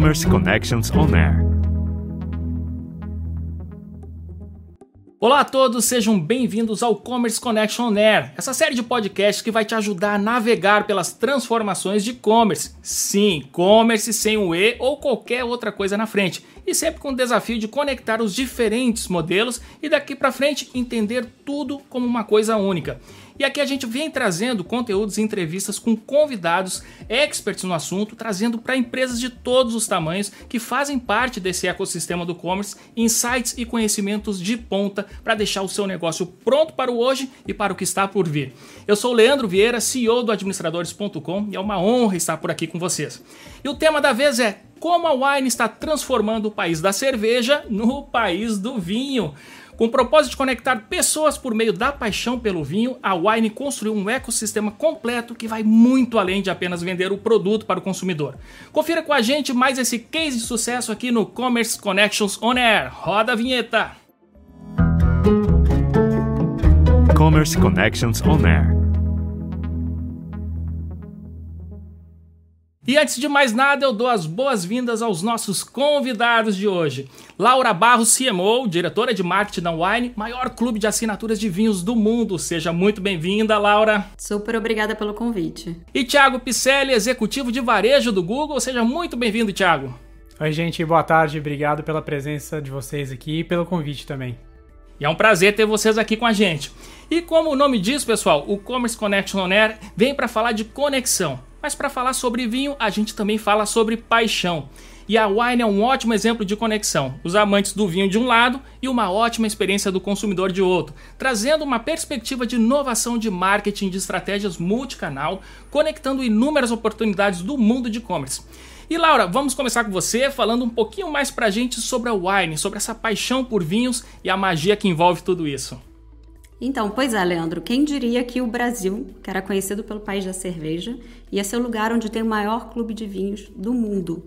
Commerce Connections On Air. Olá a todos, sejam bem-vindos ao Commerce Connection On Air, essa série de podcasts que vai te ajudar a navegar pelas transformações de commerce. Sim, commerce sem o E ou qualquer outra coisa na frente, e sempre com o desafio de conectar os diferentes modelos e daqui para frente entender tudo como uma coisa única. E aqui a gente vem trazendo conteúdos e entrevistas com convidados experts no assunto, trazendo para empresas de todos os tamanhos que fazem parte desse ecossistema do commerce, insights e conhecimentos de ponta para deixar o seu negócio pronto para o hoje e para o que está por vir. Eu sou Leandro Vieira, CEO do administradores.com e é uma honra estar por aqui com vocês. E o tema da vez é como a Wine está transformando o país da cerveja no país do vinho. Com o propósito de conectar pessoas por meio da paixão pelo vinho, a Wine construiu um ecossistema completo que vai muito além de apenas vender o produto para o consumidor. Confira com a gente mais esse case de sucesso aqui no Commerce Connections On Air. Roda a vinheta! Commerce Connections On Air. E antes de mais nada, eu dou as boas-vindas aos nossos convidados de hoje. Laura Barros, CMO, diretora de marketing da Wine, maior clube de assinaturas de vinhos do mundo. Seja muito bem-vinda, Laura. Super obrigada pelo convite. E Thiago Picelli, executivo de varejo do Google. Seja muito bem-vindo, Thiago. Oi, gente, boa tarde. Obrigado pela presença de vocês aqui e pelo convite também. E é um prazer ter vocês aqui com a gente. E como o nome diz, pessoal, o Commerce Connection On Air vem para falar de conexão. Mas para falar sobre vinho, a gente também fala sobre paixão. E a Wine é um ótimo exemplo de conexão. Os amantes do vinho de um lado e uma ótima experiência do consumidor de outro, trazendo uma perspectiva de inovação de marketing de estratégias multicanal, conectando inúmeras oportunidades do mundo de e-commerce. E Laura, vamos começar com você falando um pouquinho mais pra gente sobre a Wine, sobre essa paixão por vinhos e a magia que envolve tudo isso. Então, pois é, Leandro, quem diria que o Brasil, que era conhecido pelo país da cerveja, ia ser o lugar onde tem o maior clube de vinhos do mundo.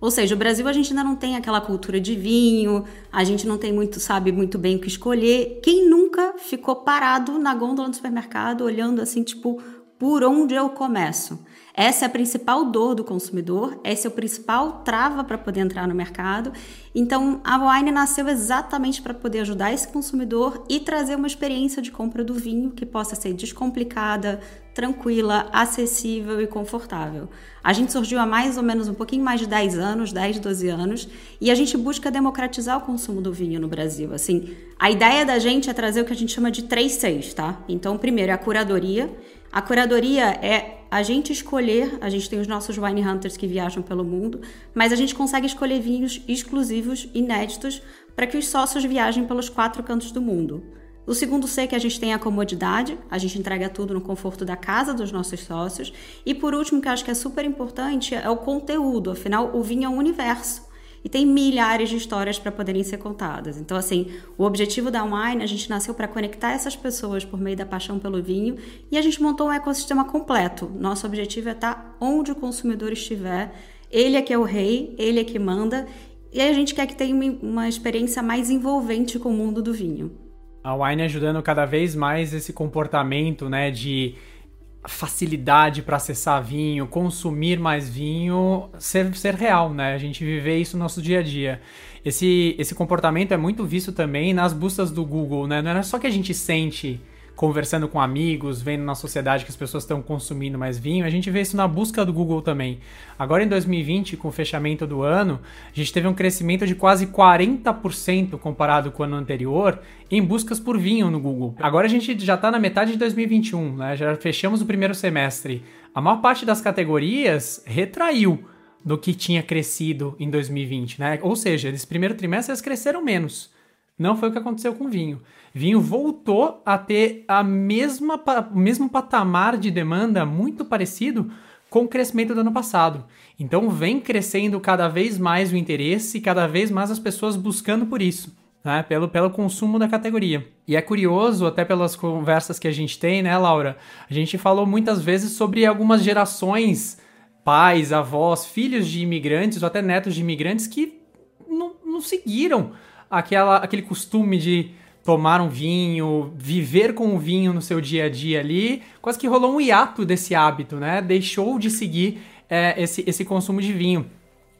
Ou seja, o Brasil a gente ainda não tem aquela cultura de vinho, a gente não tem muito, sabe muito bem o que escolher. Quem nunca ficou parado na gôndola do supermercado olhando assim, tipo, por onde eu começo? Essa é a principal dor do consumidor, esse é o principal trava para poder entrar no mercado. Então, a Wine nasceu exatamente para poder ajudar esse consumidor e trazer uma experiência de compra do vinho que possa ser descomplicada, tranquila, acessível e confortável. A gente surgiu há mais ou menos um pouquinho mais de 10 anos, 10, 12 anos, e a gente busca democratizar o consumo do vinho no Brasil. Assim, a ideia da gente é trazer o que a gente chama de 3 Cs, tá? Então, primeiro é a curadoria. A curadoria é a gente escolher, a gente tem os nossos wine hunters que viajam pelo mundo, mas a gente consegue escolher vinhos exclusivos, inéditos, para que os sócios viajem pelos quatro cantos do mundo. O segundo C que a gente tem é a comodidade, a gente entrega tudo no conforto da casa dos nossos sócios. E por último, que eu acho que é super importante, é o conteúdo, afinal, o vinho é um universo e tem milhares de histórias para poderem ser contadas. Então, assim, o objetivo da Wine, a gente nasceu para conectar essas pessoas por meio da paixão pelo vinho e a gente montou um ecossistema completo. Nosso objetivo é estar tá onde o consumidor estiver, ele é que é o rei, ele é que manda e a gente quer que tenha uma experiência mais envolvente com o mundo do vinho. A Wine ajudando cada vez mais esse comportamento, né, de facilidade para acessar vinho, consumir mais vinho, ser, ser real, né? A gente viver isso no nosso dia a dia. Esse, esse comportamento é muito visto também nas buscas do Google, né? Não é só que a gente sente conversando com amigos, vendo na sociedade que as pessoas estão consumindo mais vinho, a gente vê isso na busca do Google também. Agora em 2020, com o fechamento do ano, a gente teve um crescimento de quase 40% comparado com o ano anterior em buscas por vinho no Google. Agora a gente já está na metade de 2021, né? já fechamos o primeiro semestre. A maior parte das categorias retraiu do que tinha crescido em 2020, né? Ou seja, nesse primeiro trimestre eles cresceram menos. Não foi o que aconteceu com o vinho. Vinho voltou a ter a mesma, o mesmo patamar de demanda muito parecido com o crescimento do ano passado. Então vem crescendo cada vez mais o interesse e cada vez mais as pessoas buscando por isso. Né, pelo, pelo consumo da categoria. E é curioso, até pelas conversas que a gente tem, né, Laura? A gente falou muitas vezes sobre algumas gerações, pais, avós, filhos de imigrantes ou até netos de imigrantes que não, não seguiram aquela, aquele costume de tomar um vinho, viver com o vinho no seu dia a dia ali, quase que rolou um hiato desse hábito, né? Deixou de seguir é, esse, esse consumo de vinho.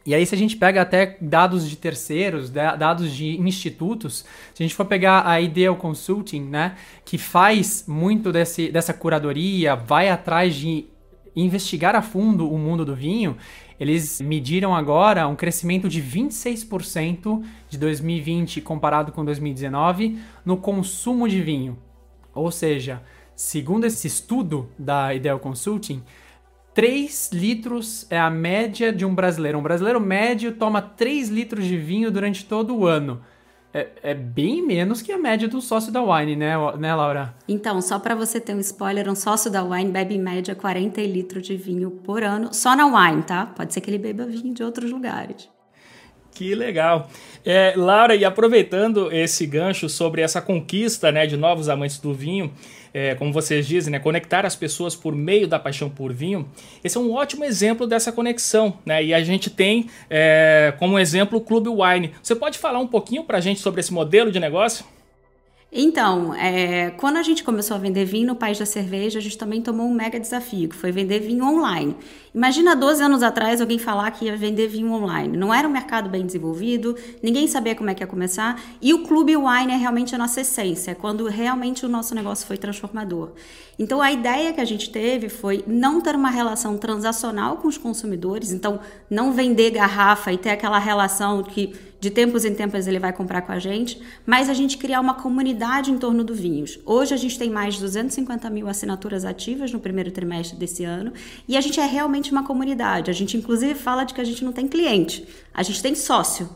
E aí, se a gente pega até dados de terceiros, dados de institutos, se a gente for pegar a Ideal Consulting, né, que faz muito desse, dessa curadoria, vai atrás de investigar a fundo o mundo do vinho, eles mediram agora um crescimento de 26% de 2020 comparado com 2019 no consumo de vinho. Ou seja, segundo esse estudo da Ideal Consulting, 3 litros é a média de um brasileiro. Um brasileiro médio toma 3 litros de vinho durante todo o ano. É, é, bem menos que a média do sócio da Wine, né, né Laura? Então, só para você ter um spoiler, um sócio da Wine bebe em média 40 litros de vinho por ano, só na Wine, tá? Pode ser que ele beba vinho de outros lugares. Que legal. É, Laura, e aproveitando esse gancho sobre essa conquista né, de novos amantes do vinho, é, como vocês dizem, né, conectar as pessoas por meio da paixão por vinho, esse é um ótimo exemplo dessa conexão. Né? E a gente tem é, como exemplo o Clube Wine. Você pode falar um pouquinho para a gente sobre esse modelo de negócio? Então, é, quando a gente começou a vender vinho no País da Cerveja, a gente também tomou um mega desafio, que foi vender vinho online. Imagina 12 anos atrás alguém falar que ia vender vinho online. Não era um mercado bem desenvolvido, ninguém sabia como é que ia começar, e o Clube Wine é realmente a nossa essência, é quando realmente o nosso negócio foi transformador. Então, a ideia que a gente teve foi não ter uma relação transacional com os consumidores, então não vender garrafa e ter aquela relação que de tempos em tempos ele vai comprar com a gente, mas a gente criar uma comunidade em torno do vinhos. Hoje a gente tem mais de 250 mil assinaturas ativas no primeiro trimestre desse ano e a gente é realmente uma comunidade. A gente inclusive fala de que a gente não tem cliente, a gente tem sócio.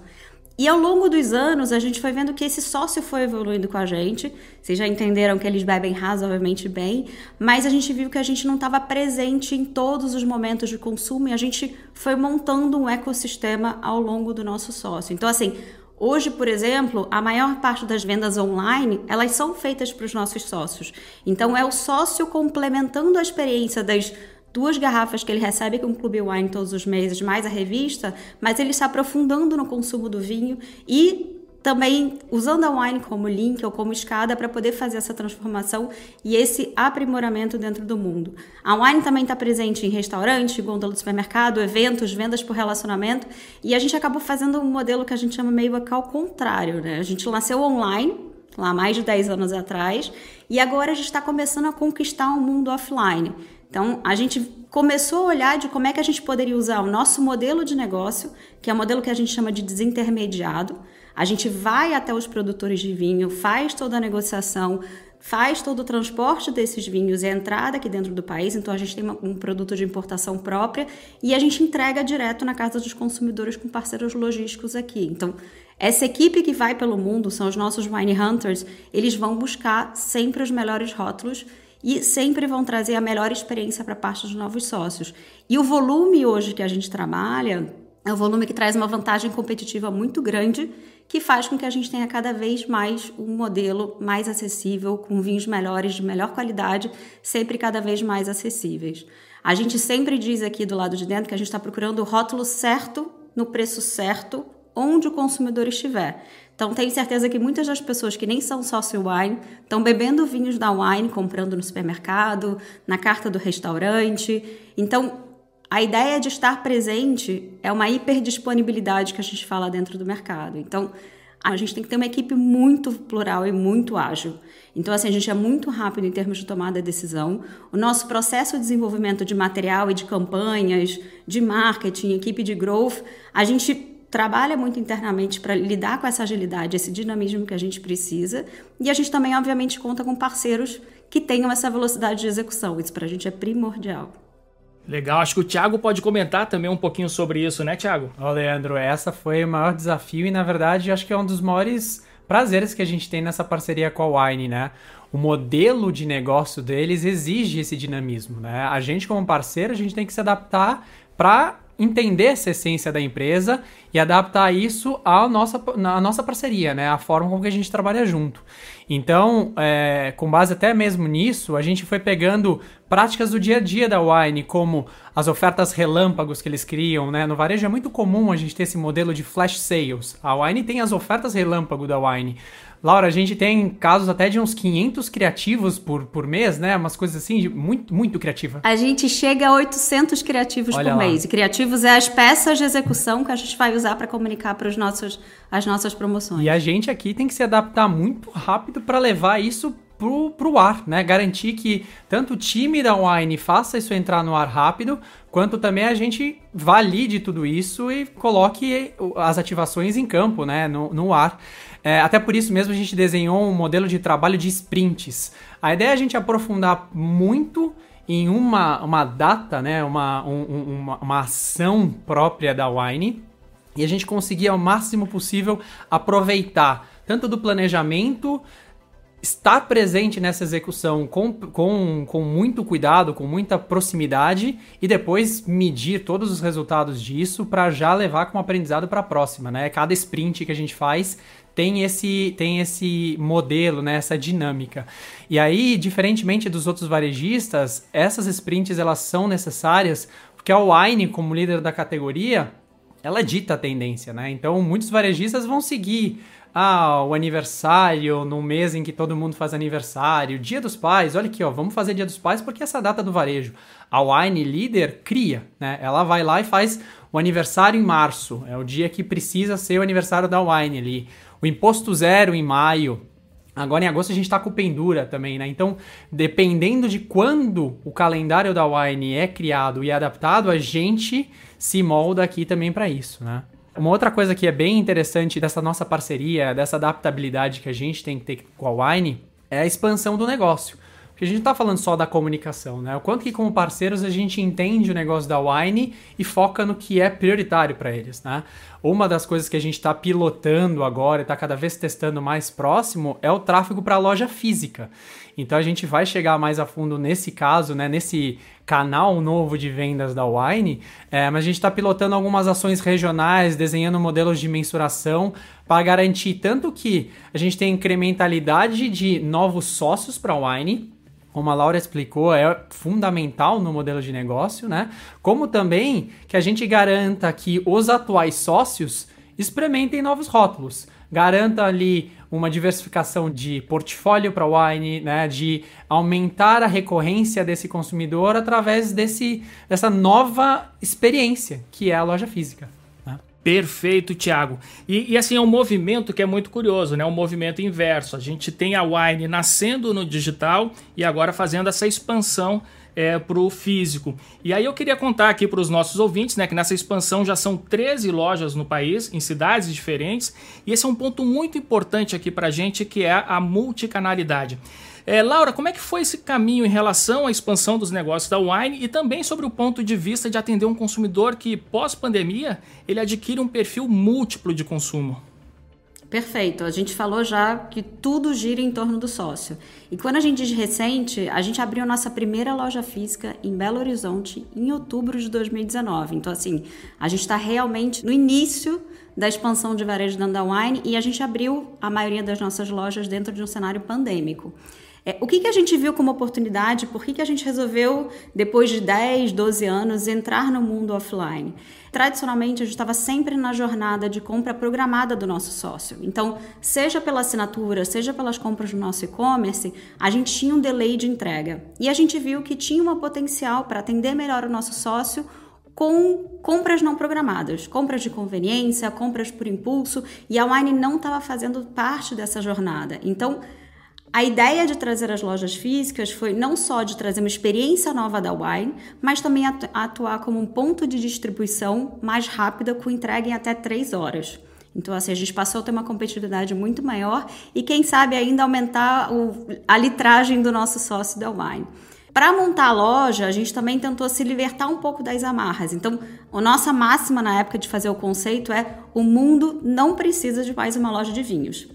E ao longo dos anos, a gente foi vendo que esse sócio foi evoluindo com a gente. Vocês já entenderam que eles bebem razoavelmente bem, mas a gente viu que a gente não estava presente em todos os momentos de consumo e a gente foi montando um ecossistema ao longo do nosso sócio. Então, assim, Hoje, por exemplo, a maior parte das vendas online, elas são feitas para os nossos sócios. Então é o sócio complementando a experiência das duas garrafas que ele recebe com o Clube Wine todos os meses, mais a revista, mas ele está aprofundando no consumo do vinho e também usando a wine como link ou como escada para poder fazer essa transformação e esse aprimoramento dentro do mundo. A wine também está presente em restaurante, gôndola do supermercado, eventos, vendas por relacionamento e a gente acabou fazendo um modelo que a gente chama meio ao contrário, né? A gente nasceu online lá mais de 10 anos atrás e agora a gente está começando a conquistar o um mundo offline. Então, a gente começou a olhar de como é que a gente poderia usar o nosso modelo de negócio, que é o modelo que a gente chama de desintermediado. A gente vai até os produtores de vinho, faz toda a negociação, faz todo o transporte desses vinhos e a entrada aqui dentro do país. Então, a gente tem um produto de importação própria e a gente entrega direto na casa dos consumidores com parceiros logísticos aqui. Então, essa equipe que vai pelo mundo, são os nossos wine hunters, eles vão buscar sempre os melhores rótulos e sempre vão trazer a melhor experiência para parte dos novos sócios. E o volume hoje que a gente trabalha é um volume que traz uma vantagem competitiva muito grande, que faz com que a gente tenha cada vez mais um modelo mais acessível, com vinhos melhores, de melhor qualidade, sempre cada vez mais acessíveis. A gente sempre diz aqui do lado de dentro que a gente está procurando o rótulo certo, no preço certo, onde o consumidor estiver. Então, tenho certeza que muitas das pessoas que nem são sócio wine estão bebendo vinhos da wine, comprando no supermercado, na carta do restaurante. Então, a ideia de estar presente é uma hiperdisponibilidade que a gente fala dentro do mercado. Então, a gente tem que ter uma equipe muito plural e muito ágil. Então, assim, a gente é muito rápido em termos de tomada de decisão. O nosso processo de desenvolvimento de material e de campanhas, de marketing, equipe de growth, a gente trabalha muito internamente para lidar com essa agilidade, esse dinamismo que a gente precisa. E a gente também, obviamente, conta com parceiros que tenham essa velocidade de execução. Isso para a gente é primordial. Legal, acho que o Thiago pode comentar também um pouquinho sobre isso, né, Thiago? Ô, Leandro, essa foi o maior desafio e, na verdade, acho que é um dos maiores prazeres que a gente tem nessa parceria com a Wine, né? O modelo de negócio deles exige esse dinamismo, né? A gente, como parceiro, a gente tem que se adaptar para entender essa essência da empresa e adaptar isso à nossa, à nossa parceria, né? A forma como que a gente trabalha junto. Então, é, com base até mesmo nisso, a gente foi pegando práticas do dia a dia da Wine, como as ofertas relâmpagos que eles criam, né? No varejo é muito comum a gente ter esse modelo de flash sales. A Wine tem as ofertas relâmpago da Wine. Laura, a gente tem casos até de uns 500 criativos por, por mês, né? Umas coisas assim, muito, muito criativa. A gente chega a 800 criativos Olha por lá. mês. E criativos é as peças de execução que a gente vai usar para comunicar para as nossas promoções. E a gente aqui tem que se adaptar muito rápido para levar isso pro, pro ar, né? Garantir que tanto o time da Wine faça isso entrar no ar rápido, quanto também a gente valide tudo isso e coloque as ativações em campo, né? No, no ar. É, até por isso mesmo a gente desenhou um modelo de trabalho de sprints. A ideia é a gente aprofundar muito em uma, uma data, né? Uma, um, uma, uma ação própria da Wine e a gente conseguir ao máximo possível aproveitar tanto do planejamento estar presente nessa execução com, com, com muito cuidado, com muita proximidade e depois medir todos os resultados disso para já levar como aprendizado para a próxima, né? Cada sprint que a gente faz tem esse, tem esse modelo, né, essa dinâmica. E aí, diferentemente dos outros varejistas, essas sprints elas são necessárias porque a Wine, como líder da categoria, ela dita a tendência, né? Então, muitos varejistas vão seguir ah, o aniversário no mês em que todo mundo faz aniversário, dia dos pais, olha aqui, ó, vamos fazer dia dos pais porque essa data do varejo. A Wine Leader cria, né? Ela vai lá e faz o aniversário em março, é o dia que precisa ser o aniversário da Wine ali. O imposto zero em maio, Agora em agosto a gente está com pendura também, né? Então, dependendo de quando o calendário da Wine é criado e adaptado, a gente se molda aqui também para isso, né? Uma outra coisa que é bem interessante dessa nossa parceria, dessa adaptabilidade que a gente tem que ter com a Wine, é a expansão do negócio. Porque a gente não está falando só da comunicação, né? O quanto que como parceiros a gente entende o negócio da Wine e foca no que é prioritário para eles, né? Uma das coisas que a gente está pilotando agora e está cada vez testando mais próximo é o tráfego para a loja física. Então a gente vai chegar mais a fundo nesse caso, né, nesse canal novo de vendas da Wine, é, mas a gente está pilotando algumas ações regionais, desenhando modelos de mensuração para garantir tanto que a gente tem incrementalidade de novos sócios para a Wine, como a Laura explicou, é fundamental no modelo de negócio, né? Como também que a gente garanta que os atuais sócios experimentem novos rótulos garanta ali uma diversificação de portfólio para wine, né, de aumentar a recorrência desse consumidor através desse, dessa nova experiência que é a loja física. Perfeito, Thiago. E, e, assim, é um movimento que é muito curioso, né? Um movimento inverso. A gente tem a Wine nascendo no digital e agora fazendo essa expansão é, para o físico. E aí eu queria contar aqui para os nossos ouvintes, né, que nessa expansão já são 13 lojas no país, em cidades diferentes, e esse é um ponto muito importante aqui para a gente, que é a multicanalidade. É, Laura, como é que foi esse caminho em relação à expansão dos negócios da Wine e também sobre o ponto de vista de atender um consumidor que, pós-pandemia, ele adquire um perfil múltiplo de consumo? Perfeito. A gente falou já que tudo gira em torno do sócio. E quando a gente diz recente, a gente abriu nossa primeira loja física em Belo Horizonte em outubro de 2019. Então, assim, a gente está realmente no início da expansão de varejo da Wine e a gente abriu a maioria das nossas lojas dentro de um cenário pandêmico. É, o que, que a gente viu como oportunidade? Por que, que a gente resolveu, depois de 10, 12 anos, entrar no mundo offline? Tradicionalmente, a gente estava sempre na jornada de compra programada do nosso sócio. Então, seja pela assinatura, seja pelas compras do nosso e-commerce, a gente tinha um delay de entrega. E a gente viu que tinha uma potencial para atender melhor o nosso sócio com compras não programadas, compras de conveniência, compras por impulso, e a Wine não estava fazendo parte dessa jornada. Então, a ideia de trazer as lojas físicas foi não só de trazer uma experiência nova da Wine, mas também atuar como um ponto de distribuição mais rápida com entrega em até três horas. Então, assim, a gente passou a ter uma competitividade muito maior e, quem sabe, ainda aumentar o, a litragem do nosso sócio da Wine. Para montar a loja, a gente também tentou se libertar um pouco das amarras. Então, a nossa máxima na época de fazer o conceito é: o mundo não precisa de mais uma loja de vinhos.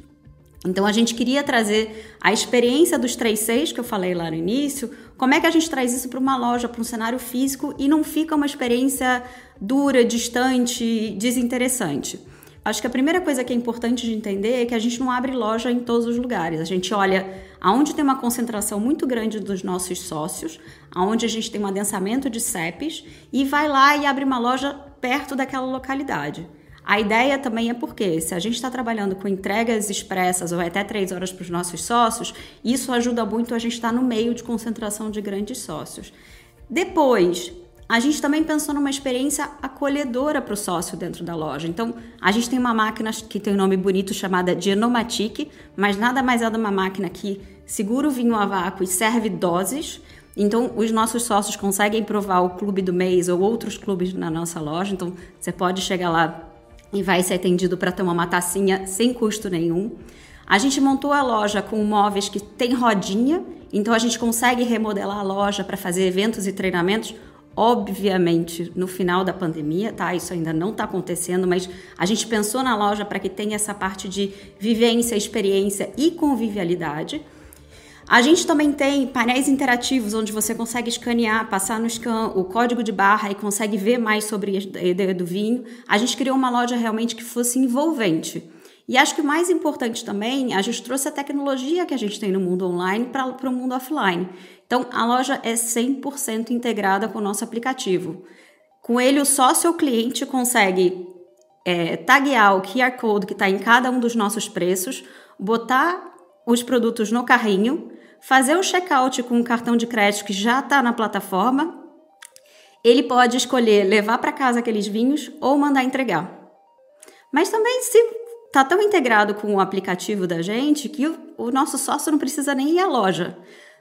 Então a gente queria trazer a experiência dos 3.6 que eu falei lá no início, como é que a gente traz isso para uma loja, para um cenário físico e não fica uma experiência dura, distante, desinteressante. Acho que a primeira coisa que é importante de entender é que a gente não abre loja em todos os lugares. A gente olha aonde tem uma concentração muito grande dos nossos sócios, aonde a gente tem um adensamento de CEPs e vai lá e abre uma loja perto daquela localidade. A ideia também é porque, se a gente está trabalhando com entregas expressas ou até três horas para os nossos sócios, isso ajuda muito a gente estar tá no meio de concentração de grandes sócios. Depois, a gente também pensou numa experiência acolhedora para o sócio dentro da loja. Então, a gente tem uma máquina que tem um nome bonito chamada Genomatic, mas nada mais é do uma máquina que segura o vinho a vácuo e serve doses. Então, os nossos sócios conseguem provar o clube do mês ou outros clubes na nossa loja. Então, você pode chegar lá e vai ser atendido para tomar uma tacinha sem custo nenhum. A gente montou a loja com móveis que tem rodinha, então a gente consegue remodelar a loja para fazer eventos e treinamentos. Obviamente, no final da pandemia, tá? Isso ainda não está acontecendo, mas a gente pensou na loja para que tenha essa parte de vivência, experiência e convivialidade. A gente também tem painéis interativos onde você consegue escanear, passar no scan o código de barra e consegue ver mais sobre a ideia do vinho. A gente criou uma loja realmente que fosse envolvente. E acho que o mais importante também, a gente trouxe a tecnologia que a gente tem no mundo online para o mundo offline. Então, a loja é 100% integrada com o nosso aplicativo. Com ele, sócio ou cliente consegue é, taguear o QR Code que está em cada um dos nossos preços, botar os produtos no carrinho fazer o checkout com um cartão de crédito que já está na plataforma, ele pode escolher levar para casa aqueles vinhos ou mandar entregar. Mas também se está tão integrado com o aplicativo da gente que o, o nosso sócio não precisa nem ir à loja.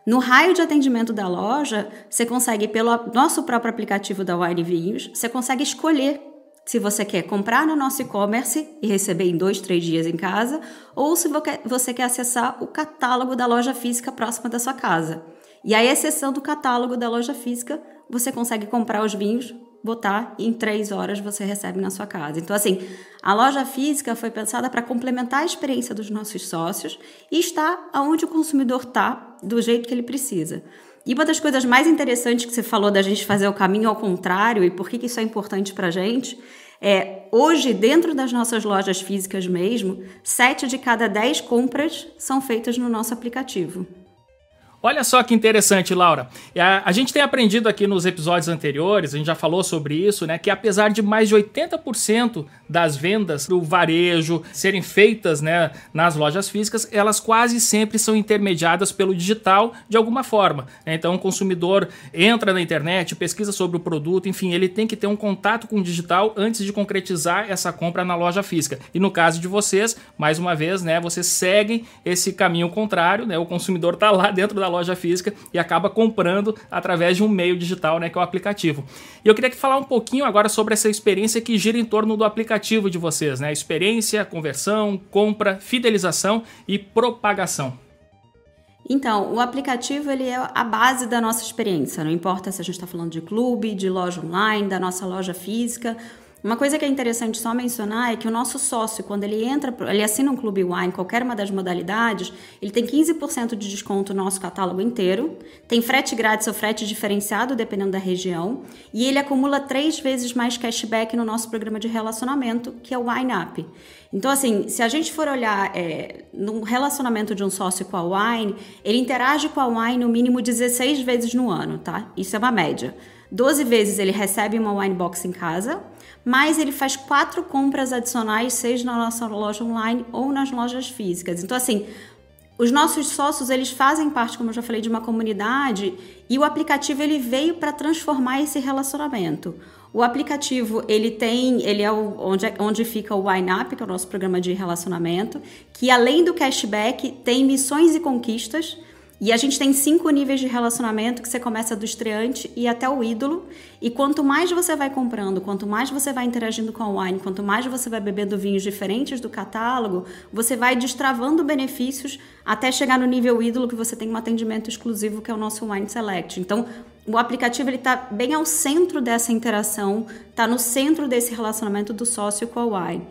No raio de atendimento da loja, você consegue, pelo nosso próprio aplicativo da Wine Vinhos, você consegue escolher se você quer comprar no nosso e-commerce e receber em dois, três dias em casa, ou se você quer acessar o catálogo da loja física próxima da sua casa. E aí, exceção do catálogo da loja física, você consegue comprar os vinhos, botar e em três horas você recebe na sua casa. Então, assim, a loja física foi pensada para complementar a experiência dos nossos sócios e está aonde o consumidor está, do jeito que ele precisa. E uma das coisas mais interessantes que você falou da gente fazer o caminho ao contrário e por que, que isso é importante para a gente é, hoje, dentro das nossas lojas físicas mesmo, sete de cada dez compras são feitas no nosso aplicativo. Olha só que interessante, Laura. A, a, gente tem aprendido aqui nos episódios anteriores, a gente já falou sobre isso, né? Que apesar de mais de 80% das vendas do varejo serem feitas né, nas lojas físicas, elas quase sempre são intermediadas pelo digital de alguma forma. Né? Então o consumidor entra na internet, pesquisa sobre o produto, enfim, ele tem que ter um contato com o digital antes de concretizar essa compra na loja física. E no caso de vocês, mais uma vez, né, vocês seguem esse caminho contrário, né? O consumidor está lá dentro da loja física e acaba comprando através de um meio digital, né, que é o aplicativo. E eu queria falar um pouquinho agora sobre essa experiência que gira em torno do aplicativo de vocês, né? Experiência, conversão, compra, fidelização e propagação. Então, o aplicativo ele é a base da nossa experiência. Não importa se a gente está falando de clube, de loja online, da nossa loja física. Uma coisa que é interessante só mencionar é que o nosso sócio, quando ele entra, ele assina um Clube Wine, qualquer uma das modalidades, ele tem 15% de desconto no nosso catálogo inteiro, tem frete grátis ou frete diferenciado, dependendo da região, e ele acumula três vezes mais cashback no nosso programa de relacionamento, que é o Wine Up. Então, assim, se a gente for olhar é, no relacionamento de um sócio com a Wine, ele interage com a Wine no mínimo 16 vezes no ano, tá? Isso é uma média. 12 vezes ele recebe uma wine box em casa, mas ele faz quatro compras adicionais, seja na nossa loja online ou nas lojas físicas. Então, assim, os nossos sócios, eles fazem parte, como eu já falei, de uma comunidade e o aplicativo ele veio para transformar esse relacionamento. O aplicativo, ele tem, ele é o, onde, onde fica o Up, que é o nosso programa de relacionamento, que além do cashback, tem missões e conquistas, e a gente tem cinco níveis de relacionamento que você começa do estreante e até o ídolo. E quanto mais você vai comprando, quanto mais você vai interagindo com a wine, quanto mais você vai bebendo vinhos diferentes do catálogo, você vai destravando benefícios até chegar no nível ídolo que você tem um atendimento exclusivo que é o nosso Wine Select. Então, o aplicativo ele está bem ao centro dessa interação, está no centro desse relacionamento do sócio com a wine.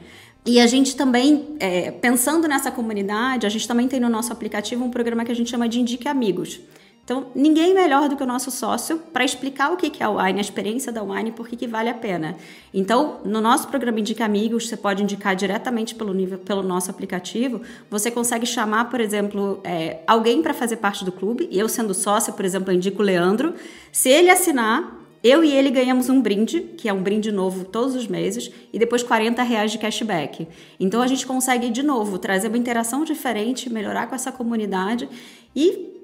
E a gente também, é, pensando nessa comunidade, a gente também tem no nosso aplicativo um programa que a gente chama de Indique Amigos. Então, ninguém melhor do que o nosso sócio para explicar o que é a wine, a experiência da wine, por que vale a pena. Então, no nosso programa Indica Amigos, você pode indicar diretamente pelo, nível, pelo nosso aplicativo. Você consegue chamar, por exemplo, é, alguém para fazer parte do clube. Eu, sendo sócia, por exemplo, indico o Leandro. Se ele assinar, eu e ele ganhamos um brinde, que é um brinde novo todos os meses, e depois 40 reais de cashback. Então a gente consegue, de novo, trazer uma interação diferente, melhorar com essa comunidade e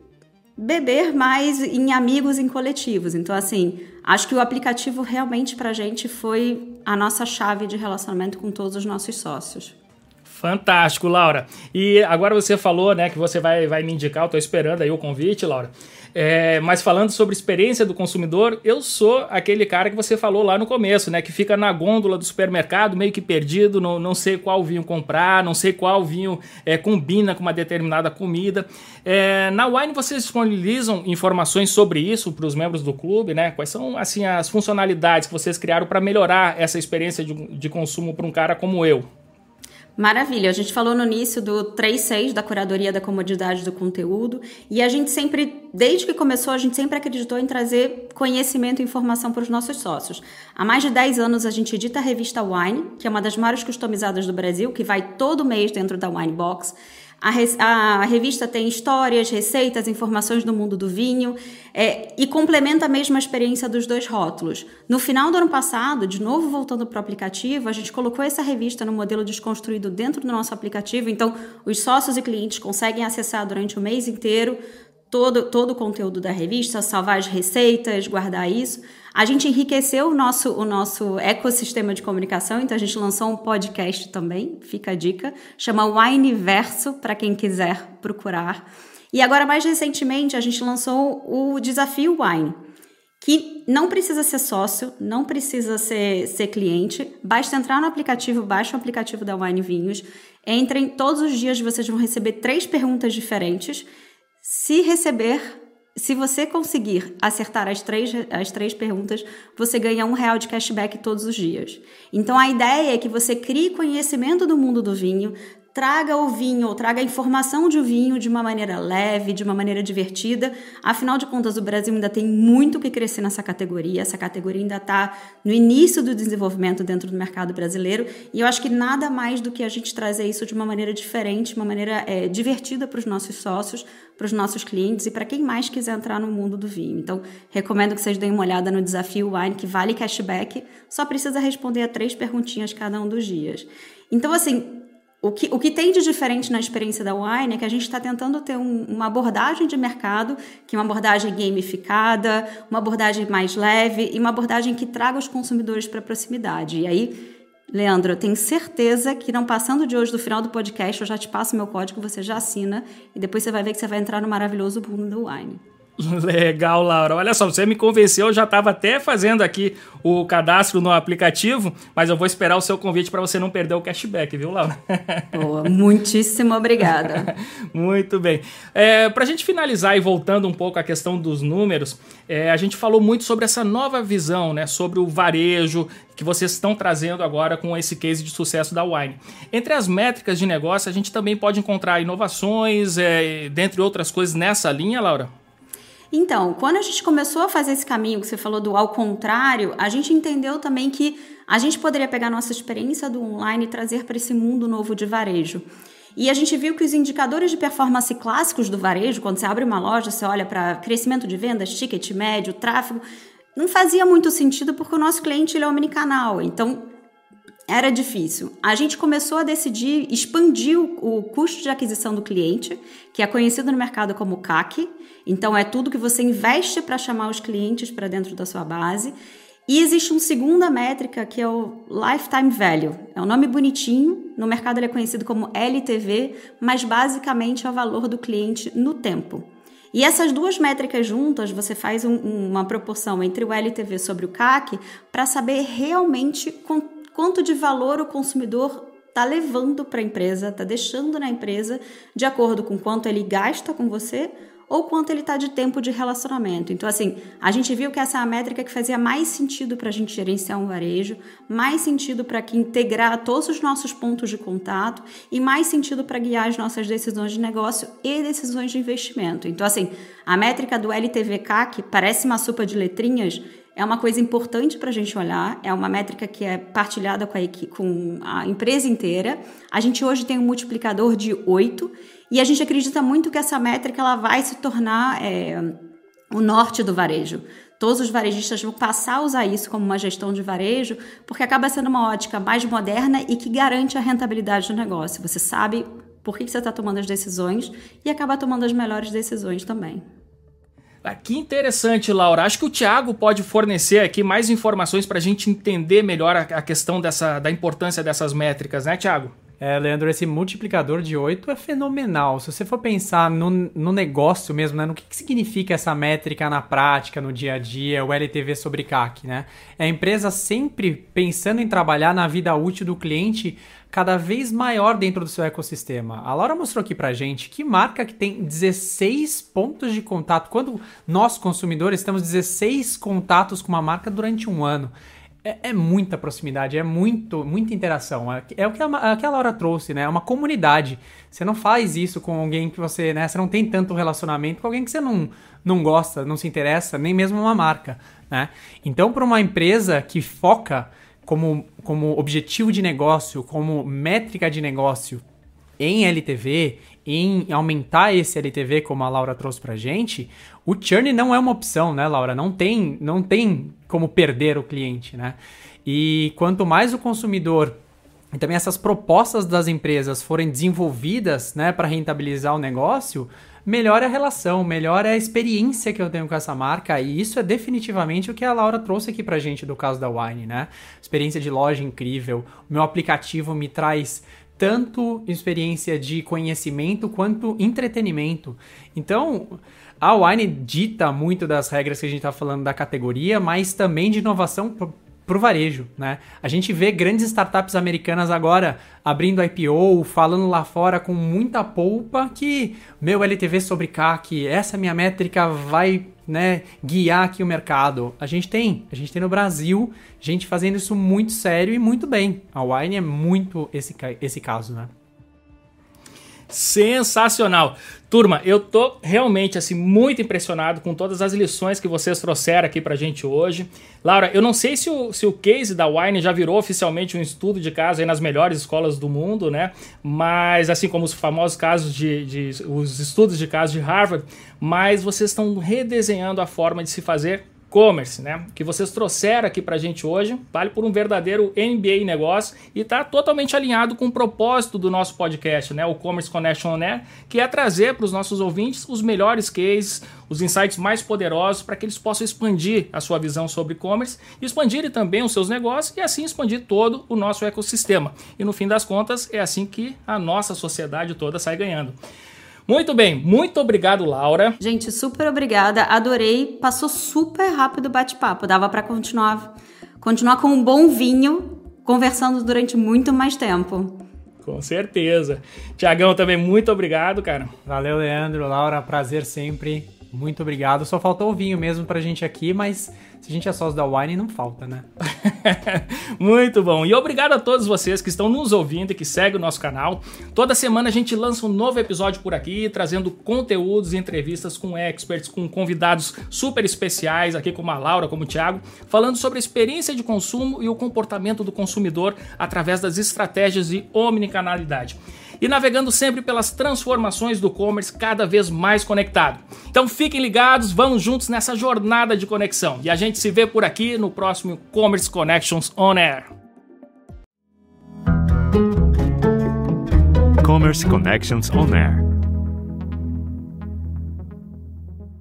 beber mais em amigos, em coletivos. Então, assim, acho que o aplicativo realmente para a gente foi a nossa chave de relacionamento com todos os nossos sócios. Fantástico, Laura. E agora você falou, né, que você vai, vai me indicar, eu tô esperando aí o convite, Laura. É, mas falando sobre experiência do consumidor, eu sou aquele cara que você falou lá no começo, né? Que fica na gôndola do supermercado, meio que perdido, não, não sei qual vinho comprar, não sei qual vinho é, combina com uma determinada comida. É, na Wine vocês disponibilizam informações sobre isso para os membros do clube, né? Quais são assim as funcionalidades que vocês criaram para melhorar essa experiência de, de consumo para um cara como eu? Maravilha. A gente falou no início do 3.6, da curadoria da comodidade do conteúdo, e a gente sempre, desde que começou, a gente sempre acreditou em trazer conhecimento e informação para os nossos sócios. Há mais de 10 anos a gente edita a revista Wine, que é uma das maiores customizadas do Brasil, que vai todo mês dentro da Wine Box. A, a, revista tem histórias, receitas, informações do mundo do vinho é, e complementa a mesma experiência dos dois rótulos. No final do ano passado, de novo voltando para o aplicativo, a gente colocou essa revista no modelo desconstruído dentro do nosso aplicativo, então os sócios e clientes conseguem acessar durante o mês inteiro todo, todo o conteúdo da revista, salvar as receitas, guardar isso. A gente enriqueceu o nosso, o nosso ecossistema de comunicação, então a gente lançou um podcast também, fica a dica, chama Wineverso, para quem quiser procurar. E agora, mais recentemente, a gente lançou o Desafio Wine, que não precisa ser sócio, não precisa ser, ser cliente, basta entrar no aplicativo, baixa o aplicativo da Wine Vinhos, entrem, todos os dias vocês vão receber três perguntas diferentes. Se receber se você conseguir acertar as três, as três perguntas, você ganha um real de cashback todos os dias. Então a ideia é que você crie conhecimento do mundo do vinho, traga o vinho ou traga a informação de o vinho de uma maneira leve, de uma maneira divertida. Afinal de contas, o Brasil ainda tem muito que crescer nessa categoria. Essa categoria ainda está no início do desenvolvimento dentro do mercado brasileiro. E eu acho que nada mais do que a gente trazer isso de uma maneira diferente, uma maneira é, divertida para os nossos sócios, para os nossos clientes e para quem mais quiser entrar no mundo do vinho. Então, recomendo que vocês deem uma olhada no desafio Wine, que vale cashback, só precisa responder a três perguntinhas cada um dos dias. Então, assim, o que, o que tem de diferente na experiência da Wine é que a gente está tentando ter um, uma abordagem de mercado, que é uma abordagem gamificada, uma abordagem mais leve e uma abordagem que traga os consumidores para a proximidade. E aí, Leandro, eu tenho certeza que não passando de hoje do final do podcast, eu já te passo meu código, você já assina e depois você vai ver que você vai entrar no maravilhoso mundo do Wine. Legal, Laura. Olha só, você me convenceu, eu já estava até fazendo aqui o cadastro no aplicativo, mas eu vou esperar o seu convite para você não perder o cashback, viu, Laura? Boa, muitíssimo obrigada. muito bem. É, para a gente finalizar e voltando um pouco à questão dos números, é, a gente falou muito sobre essa nova visão, né, sobre o varejo que vocês estão trazendo agora com esse case de sucesso da Wine. Entre as métricas de negócio, a gente também pode encontrar inovações, é, dentre outras coisas, nessa linha, Laura? Então, quando a gente começou a fazer esse caminho que você falou do ao contrário, a gente entendeu também que a gente poderia pegar nossa experiência do online e trazer para esse mundo novo de varejo. E a gente viu que os indicadores de performance clássicos do varejo, quando você abre uma loja, você olha para crescimento de vendas, ticket médio, tráfego, não fazia muito sentido porque o nosso cliente ele é omnicanal. Então, era difícil. A gente começou a decidir expandir o, custo de aquisição do cliente, que é conhecido no mercado como CAC. Então, é tudo que você investe para chamar os clientes para dentro da sua base. E existe uma segunda métrica que é o Lifetime Value. É um nome bonitinho, no mercado ele é conhecido como LTV, mas basicamente é o valor do cliente no tempo. E essas duas métricas juntas, você faz um, uma proporção entre o LTV sobre o CAC para saber realmente quanto de valor o consumidor está levando para a empresa, está deixando na empresa, de acordo com quanto ele gasta com você ou quanto ele está de tempo de relacionamento. Então, assim, a gente viu que essa é a métrica que fazia mais sentido para a gente gerenciar um varejo, mais sentido para que integrar todos os nossos pontos de contato e mais sentido para guiar as nossas decisões de negócio e decisões de investimento. Então, assim, a métrica do LTV-CAC parece uma sopa de letrinhas, é uma coisa importante para a gente olhar, é uma métrica que é partilhada com a, com a empresa inteira. A gente hoje tem um multiplicador de 8 e a gente acredita muito que essa métrica ela vai se tornar é, o norte do varejo. Todos os varejistas vão passar a usar isso como uma gestão de varejo, porque acaba sendo uma ótica mais moderna e que garante a rentabilidade do negócio. Você sabe por que você está tomando as decisões e acaba tomando as melhores decisões também. Ah, que interessante, Laura. Acho que o Thiago pode fornecer aqui mais informações para a gente entender melhor a, a, questão dessa, da importância dessas métricas, né, Thiago? É, Leandro, esse multiplicador de 8 é fenomenal. Se você for pensar no, no negócio mesmo, né, no que, que significa essa métrica na prática, no dia a dia, o LTV sobre CAC, né? É a empresa sempre pensando em trabalhar na vida útil do cliente cada vez maior dentro do seu ecossistema. A Laura mostrou aqui pra gente que marca que tem 16 pontos de contato. Quando nós, consumidores, temos 16 contatos com uma marca durante um ano. É, é muita proximidade, é muito, muita interação. É, é o que a, é que a Laura trouxe, né? É uma comunidade. Você não faz isso com alguém que você, né? Você não tem tanto relacionamento com alguém que você não, não gosta, não se interessa, nem mesmo uma marca, né? Então, para uma empresa que foca como, como objetivo de negócio, como métrica de negócio em LTV, em aumentar esse LTV, como a Laura trouxe pra gente, o churn não é uma opção, né, Laura? Não tem, não tem como perder o cliente, né? E quanto mais o consumidor e também essas propostas das empresas forem desenvolvidas, né, para rentabilizar o negócio, melhor é a relação, melhor é a experiência que eu tenho com essa marca. E isso é definitivamente o que a Laura trouxe aqui pra gente do caso da Wine, né? Experiência de loja incrível. Meu aplicativo me traz tanto experiência de conhecimento quanto entretenimento. Então, a Wine dita muito das regras que a gente está falando da categoria, mas também de inovação para o varejo, né? A gente vê grandes startups americanas agora abrindo IPO, falando lá fora com muita polpa que meu LTV sobre CAC, essa minha métrica vai né, guiar aqui o mercado. A gente tem, a gente tem no Brasil gente fazendo isso muito sério e muito bem. A Wine é muito esse, esse caso, né? Sensacional. Turma, eu tô realmente assim muito impressionado com todas as lições que vocês trouxeram aqui pra gente hoje. Laura, eu não sei se o, se o case da Wine já virou oficialmente um estudo de caso aí nas melhores escolas do mundo, né? Mas assim como os famosos casos de, de os estudos de casos de Harvard, mas vocês estão redesenhando a forma de se fazer e-commerce, né? Que vocês trouxeram aqui pra gente hoje, vale por um verdadeiro MBA negócio e está totalmente alinhado com o propósito do nosso podcast, né? O Commerce Connection On Air, que é trazer para os nossos ouvintes os melhores cases, os insights mais poderosos para que eles possam expandir a sua visão sobre e-commerce, também os seus negócios e assim expandir todo o nosso ecossistema. E no fim das contas, é assim que a nossa sociedade toda sai ganhando. Muito bem, muito obrigado, Laura. Gente, super obrigada. Adorei. Passou super rápido o bate-papo. Dava para continuar continuar com um bom vinho, conversando durante muito mais tempo. Com certeza. Tiagão, também muito obrigado, cara. Valeu, Leandro, Laura, prazer sempre. Muito obrigado. Só faltou o vinho mesmo pra gente aqui, mas se a gente é sócio da Wine, não falta, né? Muito bom. E obrigado a todos vocês que estão nos ouvindo e que seguem o nosso canal. Toda semana a gente lança um novo episódio por aqui, trazendo conteúdos e entrevistas com experts, com convidados super especiais, aqui como a Laura, como o Thiago, falando sobre a experiência de consumo e o comportamento do consumidor através das estratégias de omnicanalidade e navegando sempre pelas transformações do commerce cada vez mais conectado. Então fiquem ligados, vamos juntos nessa jornada de conexão e a gente se vê por aqui no próximo Commerce Connections On Air. Commerce Connections On Air.